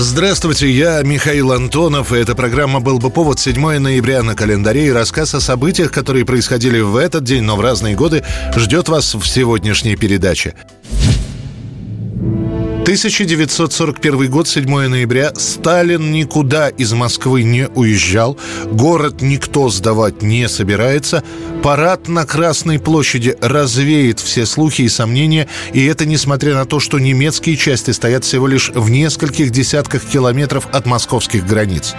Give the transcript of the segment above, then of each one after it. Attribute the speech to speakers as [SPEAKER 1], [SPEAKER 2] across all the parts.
[SPEAKER 1] Здравствуйте, я Михаил Антонов, и эта программа «Был бы повод» 7 ноября на календаре, и рассказ о событиях, которые происходили в этот день, но в разные годы, ждет вас в сегодняшней передаче. 1941 год, 7 ноября. Сталин никуда из Москвы не уезжал. Город никто сдавать не собирается. Парад на Красной площади развеет все слухи и сомнения. И это несмотря на то, что немецкие части стоят всего лишь в нескольких десятках километров от московских границ.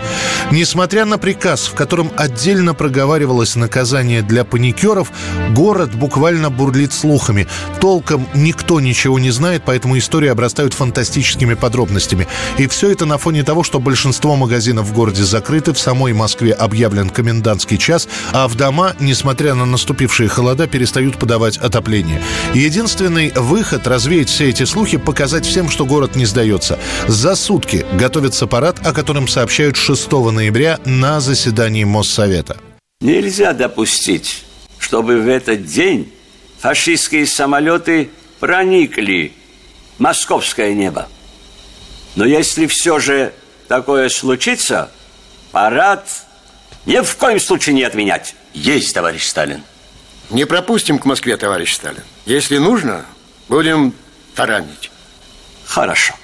[SPEAKER 1] Несмотря на приказ, в котором отдельно проговаривалось наказание для паникеров, город буквально бурлит слухами. Толком никто ничего не знает, поэтому истории обрастают фантастическими подробностями. И все это на фоне того, что большинство магазинов в городе закрыты, в самой Москве объявлен комендантский час, а в дома, несмотря на наступившие холода, перестают подавать отопление. Единственный выход развеять все эти слухи, показать всем, что город не сдается. За сутки готовится парад, о котором сообщают 6 ноября на заседании Моссовета.
[SPEAKER 2] Нельзя допустить, чтобы в этот день фашистские самолеты проникли московское небо. Но если все же такое случится, парад ни в коем случае не отменять.
[SPEAKER 3] Есть, товарищ Сталин.
[SPEAKER 4] Не пропустим к Москве, товарищ Сталин. Если нужно, будем таранить.
[SPEAKER 2] Хорошо.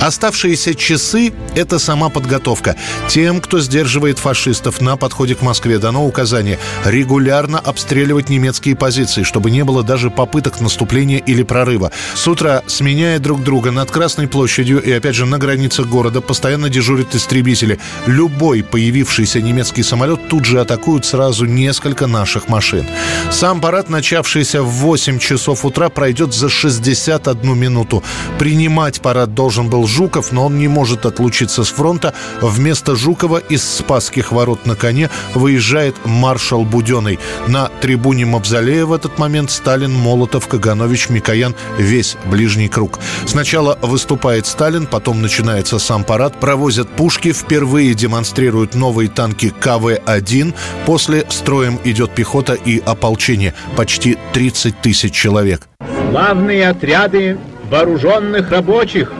[SPEAKER 1] Оставшиеся часы – это сама подготовка. Тем, кто сдерживает фашистов на подходе к Москве, дано указание регулярно обстреливать немецкие позиции, чтобы не было даже попыток наступления или прорыва. С утра, сменяя друг друга над Красной площадью и, опять же, на границах города, постоянно дежурят истребители. Любой появившийся немецкий самолет тут же атакуют сразу несколько наших машин. Сам парад, начавшийся в 8 часов утра, пройдет за 61 минуту. Принимать парад должен был Жуков, но он не может отлучиться с фронта. Вместо Жукова из Спасских ворот на коне выезжает маршал Буденный. На трибуне Мавзолея в этот момент Сталин, Молотов, Каганович, Микоян, весь ближний круг. Сначала выступает Сталин, потом начинается сам парад, провозят пушки, впервые демонстрируют новые танки КВ-1, после строем идет пехота и ополчение, почти 30 тысяч человек.
[SPEAKER 5] Главные отряды вооруженных рабочих –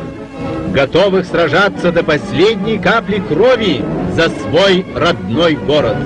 [SPEAKER 5] готовых сражаться до последней капли крови за свой родной город.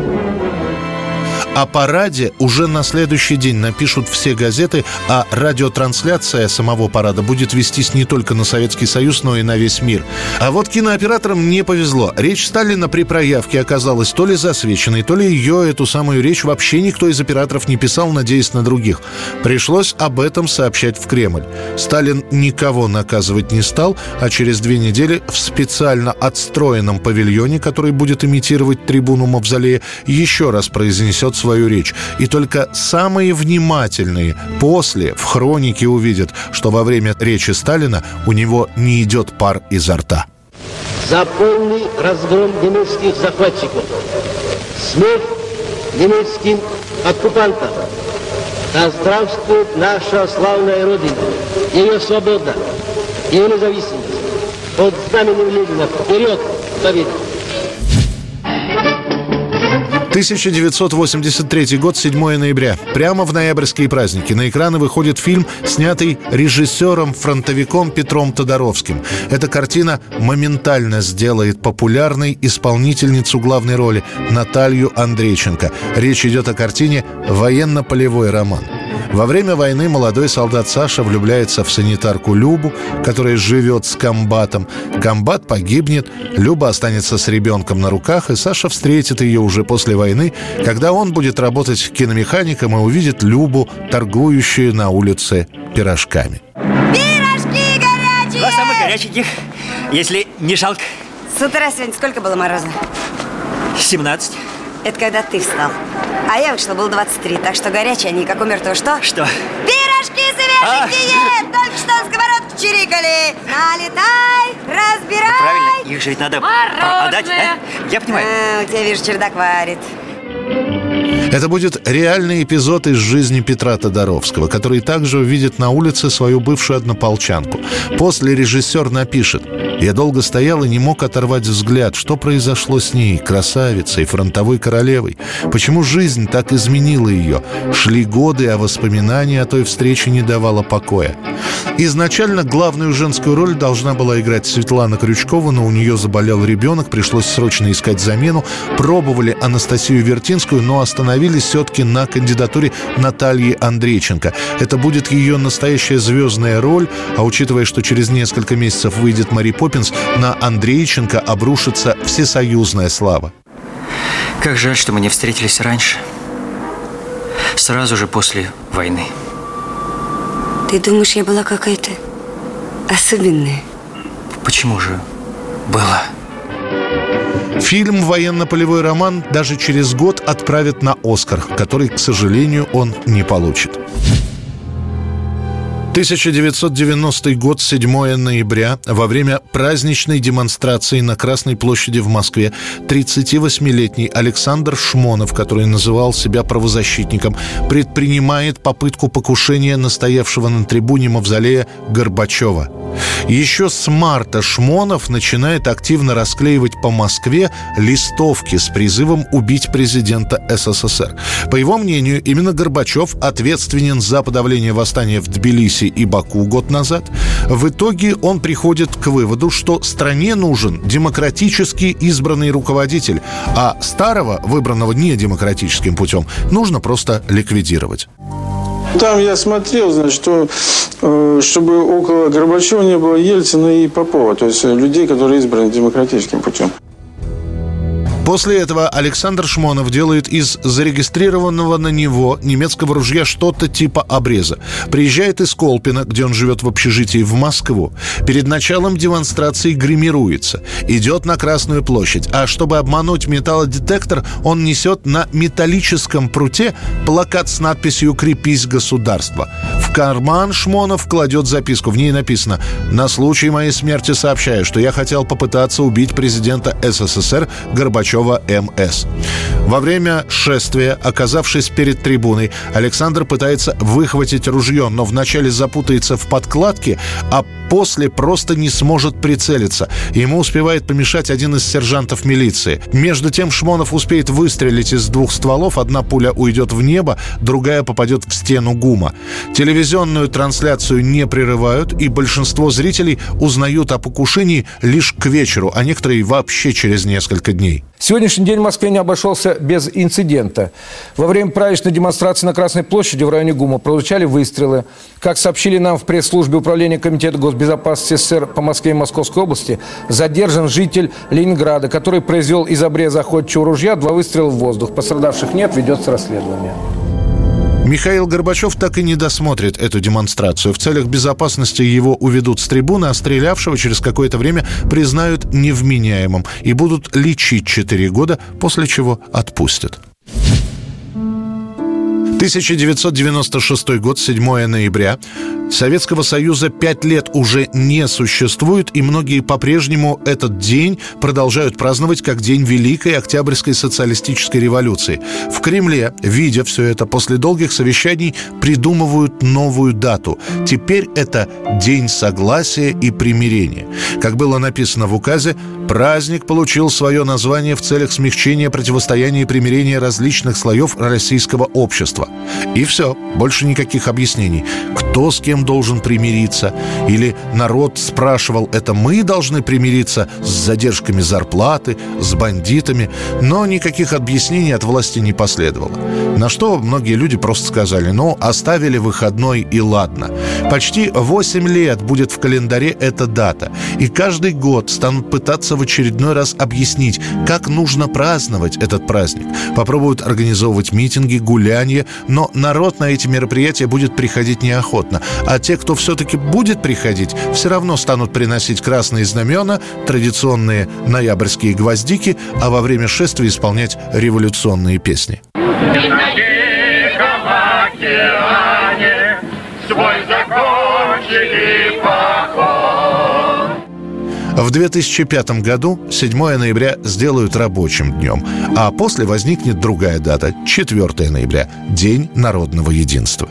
[SPEAKER 1] О параде уже на следующий день напишут все газеты, а радиотрансляция самого парада будет вестись не только на Советский Союз, но и на весь мир. А вот кинооператорам не повезло. Речь Сталина при проявке оказалась то ли засвеченной, то ли ее, эту самую речь, вообще никто из операторов не писал, надеясь на других. Пришлось об этом сообщать в Кремль. Сталин никого наказывать не стал, а через две недели в специально отстроенном павильоне, который будет имитировать трибуну Мавзолея, еще раз произнесет свою речь. И только самые внимательные после в хронике увидят, что во время речи Сталина у него не идет пар изо рта.
[SPEAKER 6] За полный разгром немецких захватчиков. Смерть немецким оккупантам. Да здравствует наша славная Родина, ее свобода, ее независимость. Под знаменем Ленина вперед, победа!
[SPEAKER 1] 1983 год, 7 ноября. Прямо в ноябрьские праздники на экраны выходит фильм, снятый режиссером-фронтовиком Петром Тодоровским. Эта картина моментально сделает популярной исполнительницу главной роли Наталью Андрейченко. Речь идет о картине «Военно-полевой роман». Во время войны молодой солдат Саша влюбляется в санитарку Любу, которая живет с комбатом. Комбат погибнет, Люба останется с ребенком на руках, и Саша встретит ее уже после войны, когда он будет работать киномехаником и увидит Любу, торгующую на улице пирожками.
[SPEAKER 7] Пирожки горячие!
[SPEAKER 8] Два самых горяченьких, если не жалко.
[SPEAKER 7] С утра сегодня сколько было мороза?
[SPEAKER 8] 17.
[SPEAKER 7] Это когда ты встал. А я вышла, было 23, так что горячие они, как у мертвого. Что?
[SPEAKER 8] Что?
[SPEAKER 7] Пирожки свеженькие! А. Только что на сковородке чирикали. Налетай, разбирай.
[SPEAKER 8] Правильно, их же ведь надо
[SPEAKER 7] Мороженое.
[SPEAKER 8] продать, да? Я понимаю.
[SPEAKER 7] А, у тебя, вижу, чердак варит.
[SPEAKER 1] Это будет реальный эпизод из жизни Петра Тодоровского, который также увидит на улице свою бывшую однополчанку. После режиссер напишет «Я долго стоял и не мог оторвать взгляд, что произошло с ней, красавицей, фронтовой королевой. Почему жизнь так изменила ее? Шли годы, а воспоминания о той встрече не давало покоя. Изначально главную женскую роль должна была играть Светлана Крючкова, но у нее заболел ребенок, пришлось срочно искать замену. Пробовали Анастасию Вертинскую, но остановились все-таки на кандидатуре Натальи Андрейченко. Это будет ее настоящая звездная роль, а учитывая, что через несколько месяцев выйдет Мари Поппинс, на Андрейченко обрушится всесоюзная слава.
[SPEAKER 8] Как жаль, что мы не встретились раньше. Сразу же после войны.
[SPEAKER 7] Ты думаешь, я была какая-то особенная?
[SPEAKER 8] Почему же была?
[SPEAKER 1] Фильм «Военно-полевой роман» даже через год отправят на «Оскар», который, к сожалению, он не получит. 1990 год, 7 ноября, во время праздничной демонстрации на Красной площади в Москве 38-летний Александр Шмонов, который называл себя правозащитником, предпринимает попытку покушения настоявшего на трибуне мавзолея Горбачева – еще с марта Шмонов начинает активно расклеивать по Москве листовки с призывом убить президента СССР. По его мнению, именно Горбачев ответственен за подавление восстания в Тбилиси и Баку год назад. В итоге он приходит к выводу, что стране нужен демократически избранный руководитель, а старого, выбранного недемократическим путем, нужно просто ликвидировать.
[SPEAKER 3] Там я смотрел, значит, что, э, чтобы около Горбачева не было Ельцина и Попова, то есть людей, которые избраны демократическим путем.
[SPEAKER 1] После этого Александр Шмонов делает из зарегистрированного на него немецкого ружья что-то типа обреза. Приезжает из Колпина, где он живет в общежитии, в Москву. Перед началом демонстрации гримируется. Идет на Красную площадь. А чтобы обмануть металлодетектор, он несет на металлическом пруте плакат с надписью «Крепись, государство». Карман Шмонов кладет записку. В ней написано «На случай моей смерти сообщаю, что я хотел попытаться убить президента СССР Горбачева МС. Во время шествия, оказавшись перед трибуной, Александр пытается выхватить ружье, но вначале запутается в подкладке, а после просто не сможет прицелиться. Ему успевает помешать один из сержантов милиции. Между тем Шмонов успеет выстрелить из двух стволов. Одна пуля уйдет в небо, другая попадет в стену ГУМа. Телевизионную трансляцию не прерывают, и большинство зрителей узнают о покушении лишь к вечеру, а некоторые вообще через несколько дней.
[SPEAKER 9] Сегодняшний день в Москве не обошелся без инцидента. Во время праздничной демонстрации на Красной площади в районе ГУМа прозвучали выстрелы. Как сообщили нам в пресс-службе Управления Комитета госбезопасности СССР по Москве и Московской области, задержан житель Ленинграда, который произвел из обреза охотчего ружья два выстрела в воздух. Пострадавших нет, ведется расследование.
[SPEAKER 1] Михаил Горбачев так и не досмотрит эту демонстрацию. В целях безопасности его уведут с трибуны, а стрелявшего через какое-то время признают невменяемым и будут лечить 4 года, после чего отпустят. 1996 год, 7 ноября. Советского Союза пять лет уже не существует, и многие по-прежнему этот день продолжают праздновать как День Великой Октябрьской социалистической революции. В Кремле, видя все это, после долгих совещаний придумывают новую дату. Теперь это День согласия и примирения. Как было написано в указе, праздник получил свое название в целях смягчения противостояния и примирения различных слоев российского общества. И все, больше никаких объяснений. Кто с кем должен примириться? Или народ спрашивал, это мы должны примириться с задержками зарплаты, с бандитами? Но никаких объяснений от власти не последовало. На что многие люди просто сказали, ну, оставили выходной и ладно. Почти 8 лет будет в календаре эта дата. И каждый год станут пытаться в очередной раз объяснить, как нужно праздновать этот праздник. Попробуют организовывать митинги, гуляния, но народ на эти мероприятия будет приходить неохотно. А те, кто все-таки будет приходить, все равно станут приносить красные знамена, традиционные ноябрьские гвоздики, а во время шествия исполнять революционные песни. В 2005 году 7 ноября сделают рабочим днем, а после возникнет другая дата – 4 ноября – День народного единства.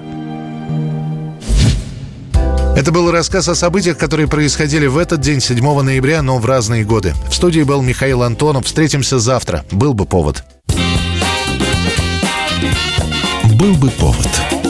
[SPEAKER 1] Это был рассказ о событиях, которые происходили в этот день, 7 ноября, но в разные годы. В студии был Михаил Антонов. Встретимся завтра. Был бы повод.
[SPEAKER 10] Был бы повод.